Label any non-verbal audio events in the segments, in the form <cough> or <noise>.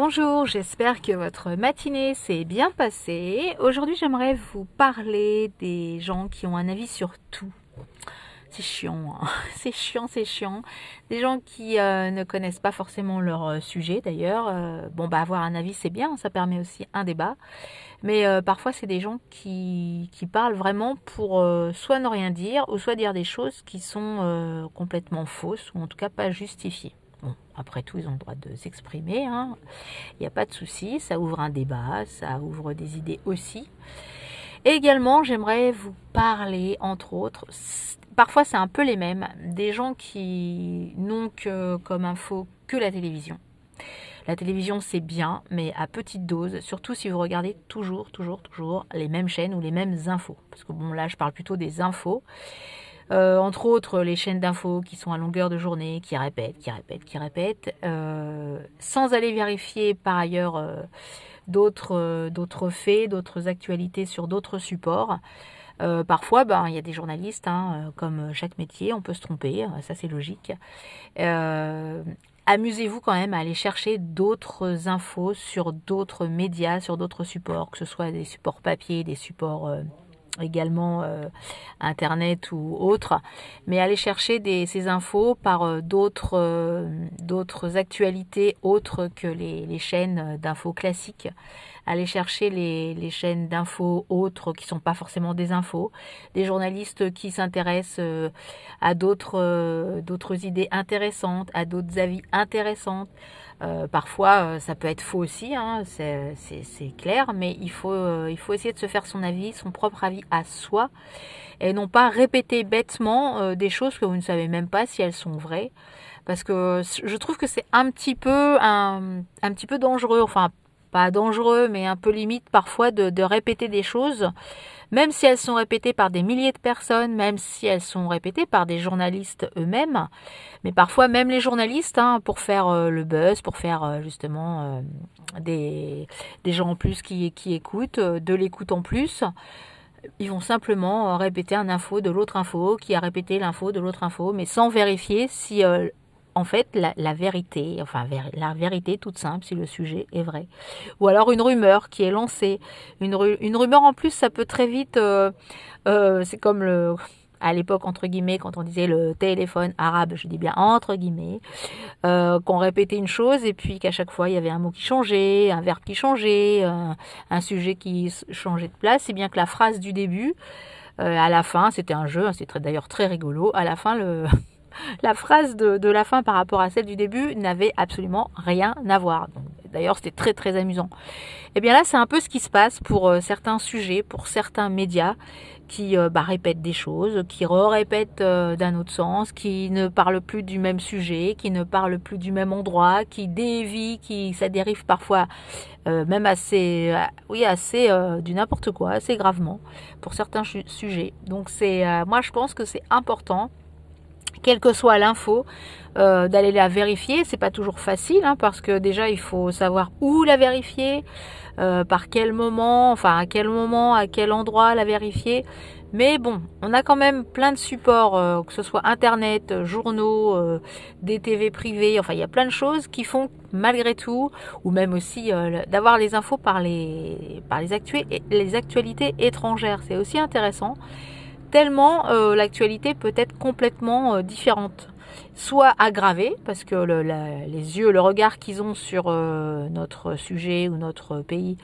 Bonjour, j'espère que votre matinée s'est bien passée. Aujourd'hui, j'aimerais vous parler des gens qui ont un avis sur tout. C'est chiant, hein. <laughs> c'est chiant, c'est chiant. Des gens qui euh, ne connaissent pas forcément leur euh, sujet d'ailleurs. Euh, bon, bah avoir un avis c'est bien, ça permet aussi un débat. Mais parfois c'est des gens qui, qui parlent vraiment pour soit ne rien dire ou soit dire des choses qui sont complètement fausses ou en tout cas pas justifiées. Bon, après tout, ils ont le droit de s'exprimer. Hein. Il n'y a pas de souci. Ça ouvre un débat, ça ouvre des idées aussi. Également, j'aimerais vous parler, entre autres, parfois c'est un peu les mêmes, des gens qui n'ont que comme info que la télévision. La télévision, c'est bien, mais à petite dose, surtout si vous regardez toujours, toujours, toujours les mêmes chaînes ou les mêmes infos. Parce que bon, là, je parle plutôt des infos. Euh, entre autres, les chaînes d'infos qui sont à longueur de journée, qui répètent, qui répètent, qui répètent, euh, sans aller vérifier par ailleurs euh, d'autres, faits, d'autres actualités sur d'autres supports. parfois, ben, il y a des journalistes, hein, comme chaque métier, on peut se tromper, ça c'est logique. Amusez-vous quand même à aller chercher d'autres infos sur d'autres médias, sur d'autres supports, que ce soit des supports papier, des supports également euh, internet ou autre, mais aller chercher des, ces infos par euh, d'autres euh, d'autres actualités autres que les, les chaînes d'infos classiques. Aller chercher les, les chaînes d'infos autres qui sont pas forcément des infos, des journalistes qui s'intéressent à d'autres d'autres idées intéressantes, à d'autres avis intéressantes. Euh, parfois, euh, ça peut être faux aussi, hein, c'est clair, mais il faut, euh, il faut essayer de se faire son avis, son propre avis à soi, et non pas répéter bêtement des choses que vous ne savez même pas si elles sont vraies, parce que je trouve que c'est un petit peu un, un petit peu dangereux, enfin pas dangereux, mais un peu limite parfois de, répéter des choses. Même si elles sont répétées par des milliers de personnes, même si elles sont répétées par des journalistes eux-mêmes, mais parfois même les journalistes, hein, pour faire euh, le buzz, pour faire euh, justement euh, des, des gens en plus qui, qui écoutent, de l'écoute en plus, ils vont simplement répéter un info de l'autre info, qui a répété l'info de l'autre info, mais sans vérifier si en fait la, vérité, enfin la vérité toute simple si le sujet est vrai. Ou alors une rumeur qui est lancée. Une, rumeur en plus, ça peut très vite, euh, euh, c'est comme le, à l'époque entre guillemets quand on disait le téléphone arabe, je dis bien entre guillemets, euh, qu'on répétait une chose et puis qu'à chaque fois il y avait un mot qui changeait, un verbe qui changeait, un, sujet qui changeait de place, c'est bien que la phrase du début, à la fin, c'était un jeu, c'était d'ailleurs très rigolo. À la fin, le la phrase de, la fin par rapport à celle du début n'avait absolument rien à voir. D'ailleurs, c'était très très amusant. Et eh bien là, c'est un peu ce qui se passe pour euh, certains sujets, pour certains médias qui euh, bah, répètent des choses, qui re-répètent euh, d'un autre sens, qui ne parlent plus du même sujet, qui ne parlent plus du même endroit, qui dévient, qui ça dérive parfois même assez, oui assez du n'importe quoi, assez gravement pour certains sujets. Donc c'est, moi je pense que c'est important quelle que soit l'info, euh, d'aller la vérifier. C'est pas toujours facile hein, parce que déjà il faut savoir où la vérifier, euh, par quel moment, enfin à quel moment, à quel endroit la vérifier. Mais bon, on a quand même plein de supports, euh, que ce soit internet, journaux, des TV privés, enfin il y a plein de choses qui font malgré tout, ou même aussi d'avoir les infos par les par les, les actualités étrangères. C'est aussi intéressant tellement euh, l'actualité peut être complètement euh, différente. Soit aggravée, parce que les yeux, le regard qu'ils ont sur euh, notre sujet ou notre pays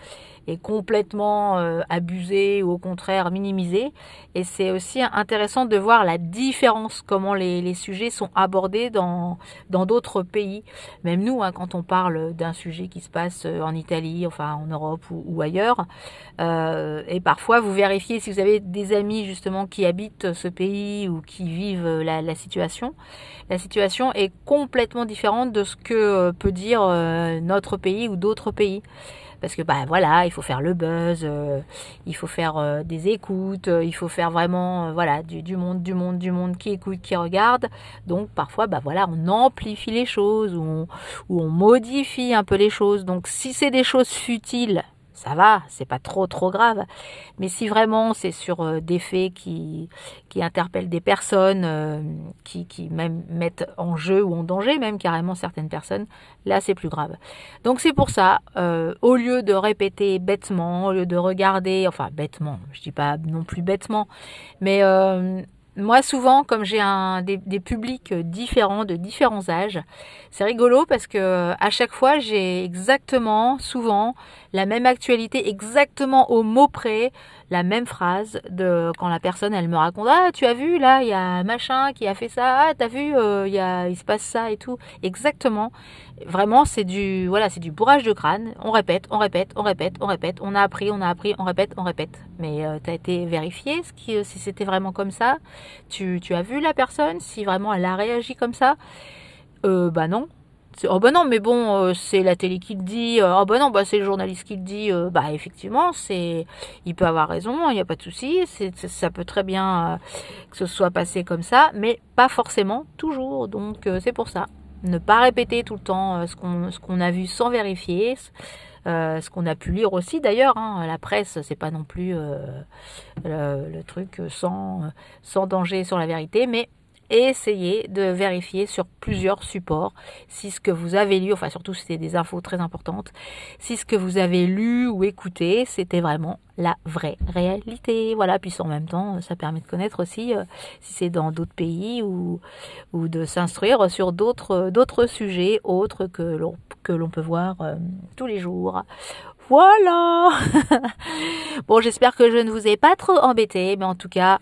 est complètement euh, abusé ou au contraire minimisé. Et c'est aussi intéressant de voir la différence, comment les, sujets sont abordés dans d'autres pays. Même nous, hein, quand on parle d'un sujet qui se passe euh, en Italie, enfin en Europe ou, ailleurs, et parfois vous vérifiez si vous avez des amis justement qui habitent ce pays ou qui vivent la, situation. Situation est complètement différente de ce que peut dire notre pays ou d'autres pays parce que bah voilà, il faut faire le buzz, euh, il faut faire euh, des écoutes, euh, il faut faire vraiment voilà du, monde, du monde, du monde qui écoute, qui regarde. Donc parfois bah voilà, on amplifie les choses ou on modifie un peu les choses. Donc si c'est des choses futiles, ça va, c'est pas trop trop grave. Mais si vraiment c'est sur euh, des faits qui, interpellent des personnes, euh, qui, même mettent en jeu ou en danger même carrément certaines personnes, là c'est plus grave. Donc c'est pour ça, euh, au lieu de répéter bêtement, au lieu de regarder, enfin bêtement, je dis pas non plus bêtement, mais moi, souvent, comme j'ai des, des, publics différents, de différents âges, c'est rigolo parce que à chaque fois, j'ai exactement, souvent, la même actualité, exactement au mot près, la même phrase de quand la personne, elle me raconte, ah, tu as vu, là, il y a machin qui a fait ça, ah, t'as vu, euh, il, y a, il se passe ça et tout. Exactement. Vraiment, c'est du, voilà, c'est du bourrage de crâne. On répète, on répète, on répète, on répète. On a appris, on a appris, on répète, on répète. Mais euh, tu as été vérifié ce qui, si c'était vraiment comme ça? Tu, tu as vu la personne, si vraiment elle a réagi comme ça? Euh, bah non, oh bah non mais bon euh, c'est la télé qui le dit euh, oh bah non bah c'est le journaliste qui le dit euh, bah effectivement c'est il peut avoir raison il n'y a pas de souci ça peut très bien que ce soit passé comme ça mais pas forcément toujours. Donc c'est pour ça. Ne pas répéter tout le temps ce qu'on a vu sans vérifier ce qu'on a pu lire aussi d'ailleurs hein, la presse c'est pas non plus le, le, truc sans sans danger sur la vérité mais et essayez de vérifier sur plusieurs supports si ce que vous avez lu, enfin surtout c'est des infos très importantes, si ce que vous avez lu ou écouté, c'était vraiment la vraie réalité. Voilà, puis en même temps, ça permet de connaître aussi euh, si c'est dans d'autres pays ou, ou de s'instruire sur d'autres d'autres sujets autres que l'on que l'on peut voir euh, tous les jours. Voilà. <laughs> bon, j'espère que je ne vous ai pas trop embêté, mais en tout cas,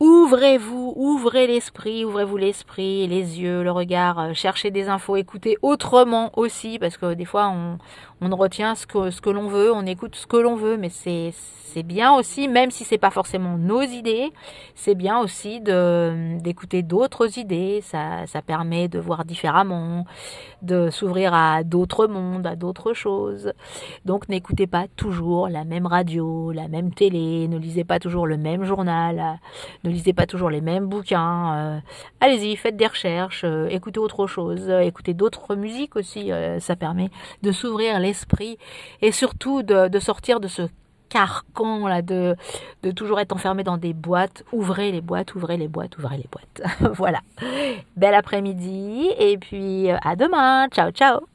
Ouvrez-vous, ouvrez l'esprit, ouvrez-vous l'esprit, les yeux, le regard, euh, cherchez des infos, écoutez autrement aussi, parce que des fois on, on retient ce que, l'on veut, on écoute ce que l'on veut, mais c'est c'est bien aussi, même si c'est pas forcément nos idées, c'est bien aussi d'écouter d'autres idées. Ça, ça permet de voir différemment, de s'ouvrir à d'autres mondes, à d'autres choses. Donc n'écoutez pas toujours la même radio, la même télé, ne lisez pas toujours le même journal, ne lisez pas toujours les mêmes bouquins. Euh, allez-y, faites des recherches, euh, écoutez autre chose, écoutez d'autres musiques aussi. Euh, ça permet de s'ouvrir l'esprit et surtout de, sortir de ce carcan là de, de toujours être enfermé dans des boîtes. Ouvrez les boîtes, ouvrez les boîtes, ouvrez les boîtes. <laughs> voilà. Bel après-midi et puis euh, à demain. Ciao ciao.